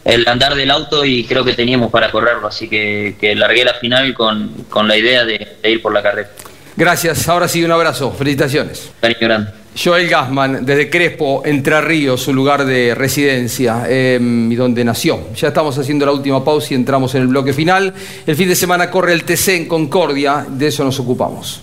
el andar del auto y creo que teníamos para correrlo, así que, que largué la final con, con la idea de, de ir por la carrera. Gracias, ahora sí un abrazo, felicitaciones. Cariño grande. Joel Gassman, desde Crespo, Entre Ríos, su lugar de residencia eh, y donde nació. Ya estamos haciendo la última pausa y entramos en el bloque final. El fin de semana corre el TC en Concordia, de eso nos ocupamos.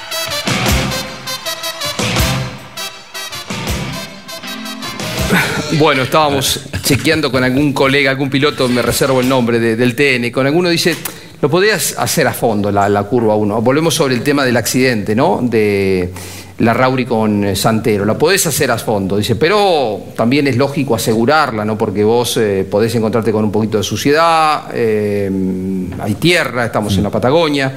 Bueno, estábamos chequeando con algún colega, algún piloto, me reservo el nombre de- del TN, con alguno dice, lo podrías hacer a fondo la, la curva 1. Volvemos sobre el tema del accidente, ¿no? De la Rauri con eh, Santero. La podés hacer a fondo, dice, pero también es lógico asegurarla, ¿no? Porque vos eh, podés encontrarte con un poquito de suciedad, eh, hay tierra, estamos en la Patagonia.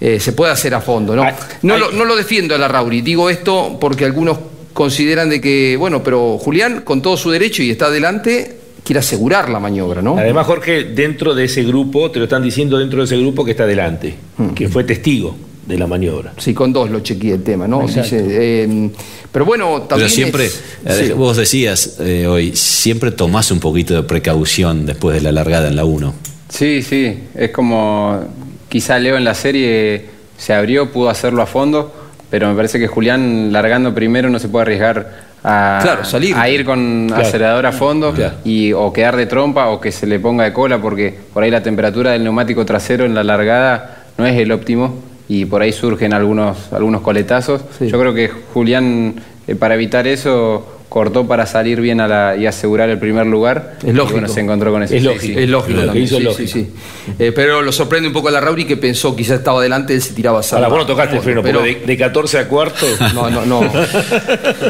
eh, se puede hacer a fondo, ¿no? No, lo, no lo defiendo a la Rauri, digo esto porque algunos consideran de que, bueno, pero Julián, con todo su derecho y está adelante, quiere asegurar la maniobra, ¿no? Además, Jorge, dentro de ese grupo, te lo están diciendo dentro de ese grupo que está adelante, que fue testigo de la maniobra. Sí, con dos lo chequeé el tema, ¿no? Exacto. Dice, eh, pero bueno, también. Pero siempre, es- eh, sí. vos decías eh, hoy, siempre tomás un poquito de precaución después de la largada en la 1. Sí, sí, es como quizá Leo en la serie se abrió, pudo hacerlo a fondo, pero me parece que Julián largando primero no se puede arriesgar a, Claro, salir. a ir con Claro. acelerador a fondo y o quedar de trompa o que se le ponga de cola porque por ahí la temperatura del neumático trasero en la largada no es el óptimo y por ahí surgen algunos, algunos coletazos. Yo creo que Julián, eh, para evitar eso, cortó para salir bien a la, y asegurar el primer lugar. Es Y lógico. bueno, se encontró con eso. Es Sí, lógico, sí. es lógico. Lo que hizo sí, lógico. sí, sí. Eh, pero lo sorprende un poco a la Rauri que pensó quizás estaba adelante, él se tiraba a Ahora, vos no tocaste el freno, pero de, de 14 a cuarto. [LAUGHS] No, no, no.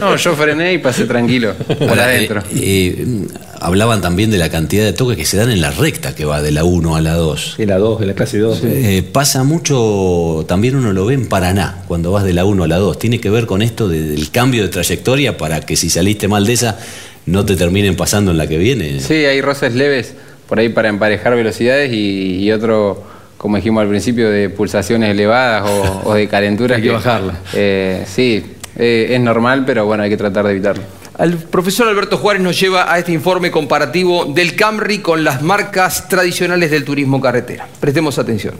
No, yo frené y pasé tranquilo, por Ahora, adentro. eh, eh, hablaban también de la cantidad de toques que se dan en la recta que va de la 1 a la 2. En la 2, en la clase 2. Eh, pasa mucho, también uno lo ve en Paraná, cuando vas de la 1 a la 2. Tiene que ver con esto de- del cambio de trayectoria para que si saliste mal de esa, no te terminen pasando en la que viene. Sí, hay roces leves por ahí para emparejar velocidades y, y otro, como dijimos al principio, de pulsaciones elevadas o, o de calentura. [LAUGHS] Hay que bajarla. Eh, sí, eh, es normal, pero bueno, hay que tratar de evitarlo. El profesor Alberto Juárez nos lleva a este informe comparativo del Camry con las marcas tradicionales del turismo carretera. Prestemos atención.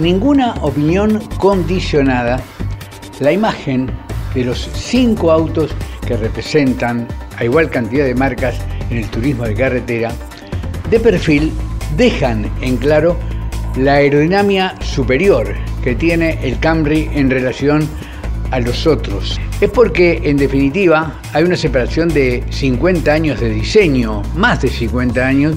Ninguna opinión condicionada, la imagen de los cinco autos que representan a igual cantidad de marcas en el turismo de carretera, de perfil dejan en claro la aerodinámica superior que tiene el Camry en relación a los otros. Es porque, en definitiva, hay una separación de 50 años de diseño, más de 50 años,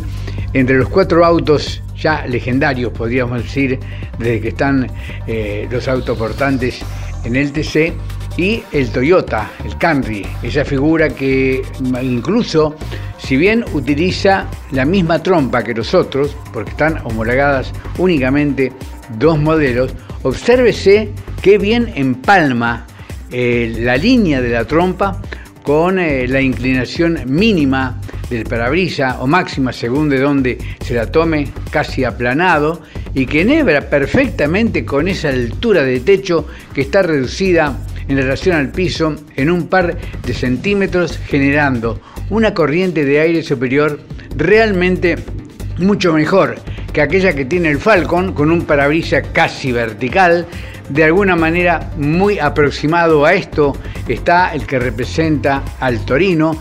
entre los cuatro autos ya legendarios, podríamos decir, desde que están eh, los autoportantes en el TC, y el Toyota, el Camry, esa figura que incluso, si bien utiliza la misma trompa que los otros, porque están homologadas únicamente dos modelos, obsérvese qué bien empalma eh, la línea de la trompa con eh, la inclinación mínima del parabrisa o máxima según de donde se la tome, casi aplanado, y que enhebra perfectamente con esa altura de techo que está reducida en relación al piso en un par de centímetros, generando una corriente de aire superior realmente mucho mejor que aquella que tiene el Falcon con un parabrisas casi vertical. De alguna manera muy aproximado a esto está el que representa al Torino,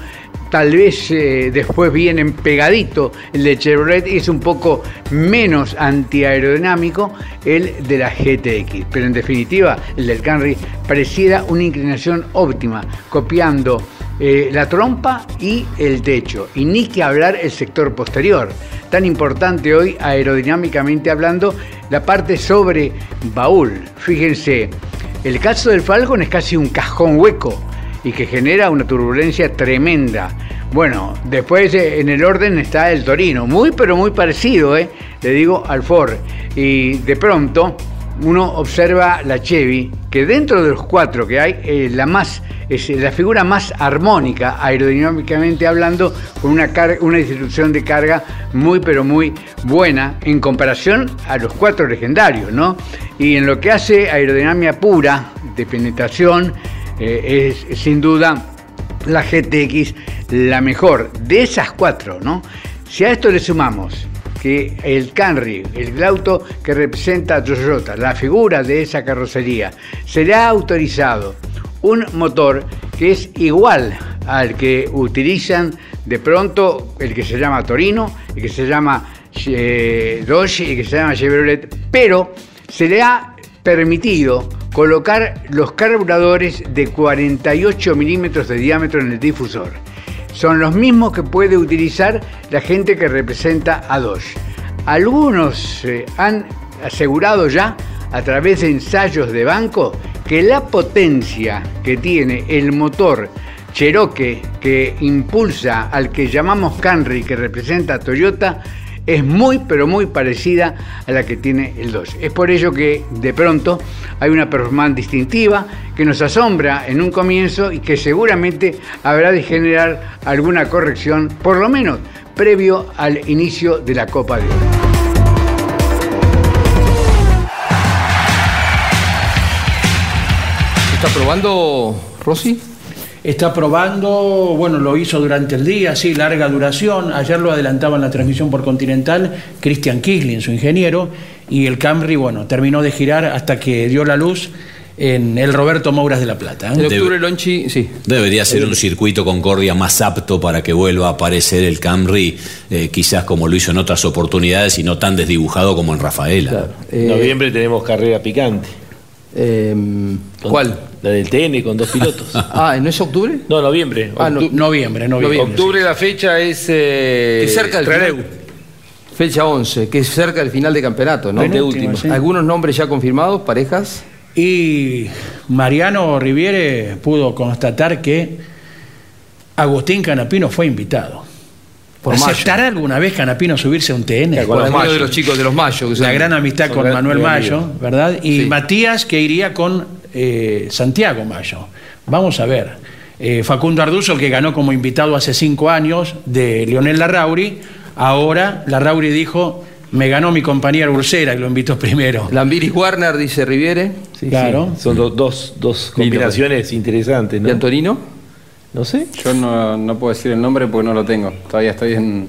tal vez eh, después vienen pegadito. El de Chevrolet es un poco menos antiaerodinámico, el de la GTX. Pero en definitiva, el del Camry pareciera una inclinación óptima, copiando eh, la trompa y el techo. Y ni que hablar el sector posterior. Tan importante hoy aerodinámicamente hablando, la parte sobre baúl. Fíjense, el caso del Falcon es casi un cajón hueco y que genera una turbulencia tremenda. Bueno, después eh, en el orden está el Torino, muy pero muy parecido, eh, le digo, al Ford. Y de pronto uno observa la Chevy, que dentro de los cuatro que hay, eh, la, más, es la figura más armónica, aerodinámicamente hablando, con una, una distribución de carga muy pero muy buena en comparación a los cuatro legendarios, ¿no? Y en lo que hace aerodinámica pura, de penetración, eh, es sin duda la GTX la mejor de esas cuatro, ¿no? Si a esto le sumamos que el Camry, el auto que representa a Toyota, la figura de esa carrocería, será autorizado un motor que es igual al que utilizan de pronto el que se llama Torino, el que se llama eh, Dodge y que se llama Chevrolet, pero se le ha permitido colocar los carburadores de 48 milímetros de diámetro en el difusor. Son los mismos que puede utilizar la gente que representa a Dodge. Algunos eh, han asegurado ya a través de ensayos de banco que la potencia que tiene el motor Cherokee que impulsa al que llamamos Camry que representa a Toyota es muy, pero muy parecida a la que tiene el 2. Es por ello que de pronto hay una performance distintiva que nos asombra en un comienzo y que seguramente habrá de generar alguna corrección, por lo menos previo al inicio de la Copa de Oro. ¿Está probando Rossi? Está probando, bueno, lo hizo durante el día, sí, larga duración. Ayer lo adelantaba en la transmisión por Continental Christian Kisling, su ingeniero, y el Camry, bueno, terminó de girar hasta que dio la luz en el Roberto Mouras de La Plata. ¿eh? octubre Lonchi, sí. Debería ser un circuito Concordia más apto para que vuelva a aparecer el Camry, eh, quizás como lo hizo en otras oportunidades y no tan desdibujado como en Rafaela. En noviembre tenemos carrera picante. Em, ¿Cuál? La del TN con dos pilotos. [LAUGHS] ah, ¿no es octubre? No, noviembre. Ah, noviembre, noviembre. Octubre la fecha es... Eh, cerca del final, Fecha 11, que es cerca del final de campeonato, ¿no? último. ¿Algunos nombres ya confirmados, parejas? Y Mariano Riviere pudo constatar que Agustín Canapino fue invitado. Por ¿Aceptará alguna vez Canapino subirse a un TN? Con los de los chicos de los Mayos. La gran amistad con Manuel Mayo, ¿verdad? Y Matías que iría con eh, Santiago Mayo. Vamos a ver. Eh, Facundo Arduzo, que ganó como invitado hace cinco años de Leonel Larrauri, ahora Larrauri dijo, Me ganó mi compañera Ursera y lo invitó primero. Lambiris Warner, dice Riviere. Sí, Claro. sí. Son do- dos, dos combinaciones interesantes, ¿no? ¿Y Antonino? No sé. Yo no, no puedo decir el nombre porque no lo tengo. Todavía estoy en,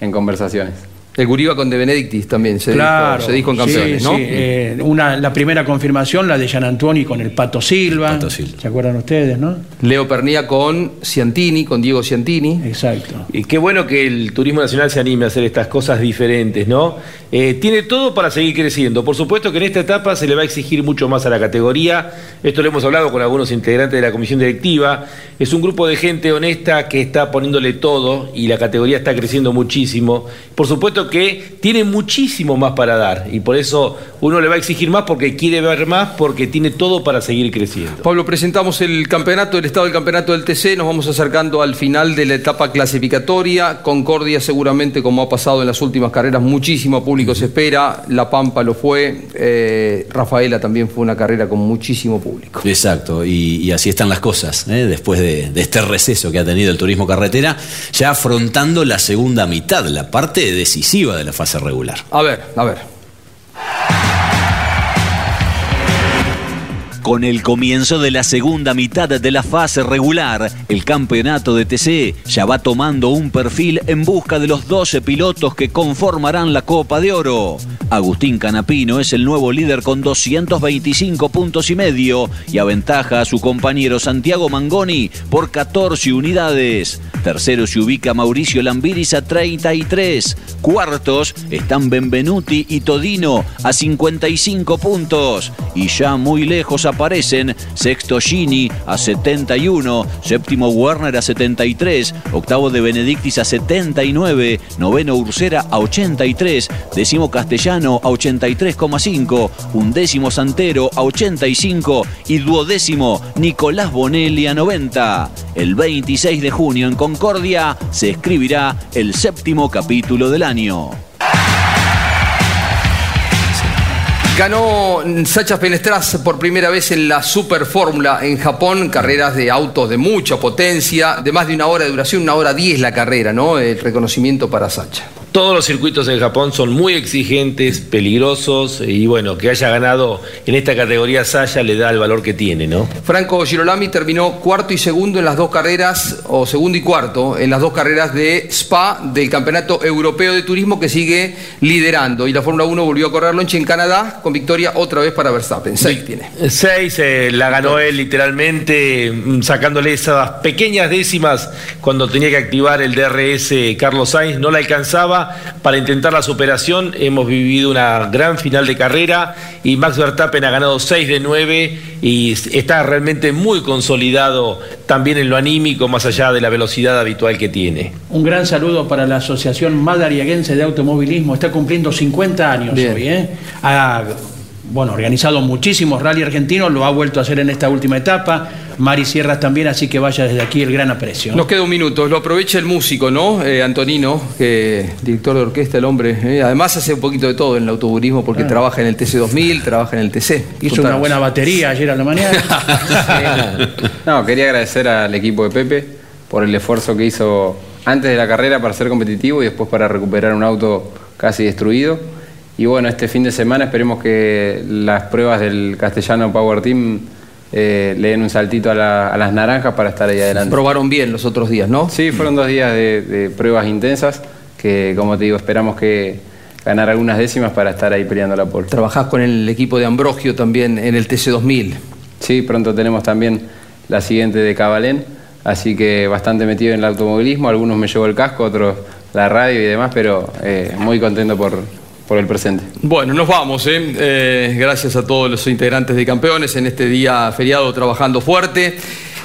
en conversaciones. El Guriba con De Benedictis también se, Claro, dijo, se dijo en sí, campeones, ¿no? sí, eh, una, la primera confirmación, la de Gian Antoni con el Pato Silva. ¿Se acuerdan ustedes, no? Leo Pernía con Ciantini, con Diego Ciantini. Exacto. Y qué bueno que el turismo nacional se anime a hacer estas cosas diferentes, ¿no? Eh, tiene todo para seguir creciendo. Por supuesto que en esta etapa se le va a exigir mucho más a la categoría. Esto lo hemos hablado con algunos integrantes de la comisión directiva. Es un grupo de gente honesta que está poniéndole todo y la categoría está creciendo muchísimo. Por supuesto que tiene muchísimo más para dar y por eso uno le va a exigir más porque quiere ver más, porque tiene todo para seguir creciendo. Pablo, presentamos el campeonato, el estado del campeonato del TC, nos vamos acercando al final de la etapa clasificatoria. Concordia seguramente, como ha pasado en las últimas carreras, muchísimo público se espera. La Pampa lo fue, eh, Rafaela también fue una carrera con muchísimo público. Exacto, y, y así están las cosas, ¿eh? después de, de este receso que ha tenido el turismo carretera, ya afrontando la segunda mitad, la parte decisiva de la fase regular. A ver, a ver. Con el comienzo de la segunda mitad de la fase regular, el campeonato de TC ya va tomando un perfil en busca de los 12 pilotos que conformarán la Copa de Oro. Agustín Canapino es el nuevo líder con 225 puntos y medio y aventaja a su compañero Santiago Mangoni por 14 unidades. Tercero se ubica Mauricio Lambiris a 33. Cuartos están Benvenuti y Todino a 55 puntos. Y ya muy lejos aparecen sexto Gini a 71, séptimo Werner a 73, octavo de Benedictis a 79, noveno Ursera a 83, décimo Castellano a 83,5, undécimo Santero a 85 y duodécimo Nicolás Bonelli a 90. El 26 de junio en Concordia se escribirá el séptimo capítulo del año. Ganó Sacha Penestras por primera vez en la Super Fórmula en Japón, carreras de autos de mucha potencia, de más de una hora de duración, una hora diez la carrera, ¿no? El reconocimiento para Sacha. Todos los circuitos en Japón son muy exigentes, peligrosos y bueno, que haya ganado en esta categoría Saya le da el valor que tiene, ¿no? Franco Girolami terminó cuarto y segundo en las dos carreras, o segundo y cuarto, en las dos carreras de Spa del Campeonato Europeo de Turismo que sigue liderando. Y la Fórmula 1 volvió a correr Lonche en Canadá con victoria otra vez para Verstappen. Seis tiene. Seis eh, la ganó él literalmente mm, sacándole esas pequeñas décimas cuando tenía que activar el DRS Carlos Sainz, no la alcanzaba para intentar la superación. Hemos vivido una gran final de carrera y Max Verstappen ha ganado 6 de 9 y está realmente muy consolidado también en lo anímico, más allá de la velocidad habitual que tiene. Un gran saludo para la Asociación Madariaguense de Automovilismo. Está cumpliendo 50 años Bien. hoy. ¿eh? Bueno, organizado muchísimos rally argentinos, lo ha vuelto a hacer en esta última etapa. Mari Sierras también, así que vaya desde aquí el gran aprecio. Nos queda un minuto, lo aprovecha el músico, ¿no? Eh, Antonino, que director de orquesta, el hombre. eh, Además hace un poquito de todo en el autoburismo porque Ah. trabaja en el TC2000, trabaja en el TC. Hizo Contanos. una buena batería ayer a la mañana. [LAUGHS] No, quería agradecer al equipo de Pepe por el esfuerzo que hizo antes de la carrera para ser competitivo y después para recuperar un auto casi destruido. Y bueno, este fin de semana esperemos que las pruebas del Castellano Power Team eh, le den un saltito a, la- a las naranjas para estar ahí adelante. Probaron bien los otros días, ¿no? Sí, fueron dos días de, de pruebas intensas que, como te digo, esperamos que ganar algunas décimas para estar ahí peleando la pole. Trabajás con el equipo de Ambrogio también en el TC2000. Sí, pronto tenemos también la siguiente de Cabalén, así que bastante metido en el automovilismo, algunos me llevó el casco, otros la radio y demás, pero eh, muy contento por, por el presente. Bueno, nos vamos. ¿eh? Eh, gracias a todos los integrantes de Campeones en este día feriado trabajando fuerte.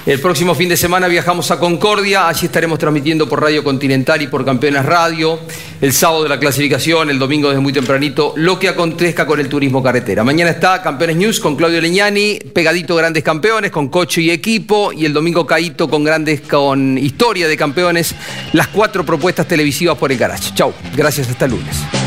El próximo fin de semana viajamos a Concordia, allí estaremos transmitiendo por Radio Continental y por Campeones Radio. El sábado de la clasificación, el domingo desde muy tempranito, lo que acontezca con el turismo carretera. Mañana está Campeones News con Claudio Leñani, pegadito grandes campeones con coche y equipo, y el domingo Caíto con grandes, con historia de campeones, las cuatro propuestas televisivas por el garage. Chau, gracias, hasta el lunes.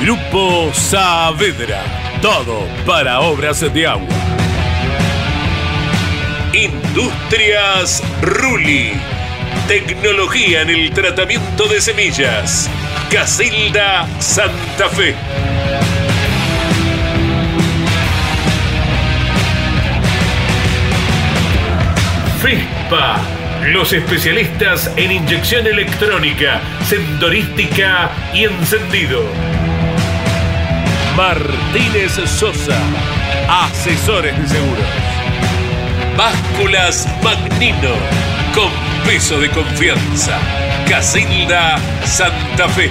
Grupo Saavedra. Todo para obras de agua. Industrias Ruli. Tecnología en el tratamiento de semillas. Casilda Santa Fe. FESPA, los especialistas en inyección electrónica, sensorística y encendido. Martínez Sosa, asesores de seguros. Básculas Magnino, con peso de confianza. Casilda Santa Fe.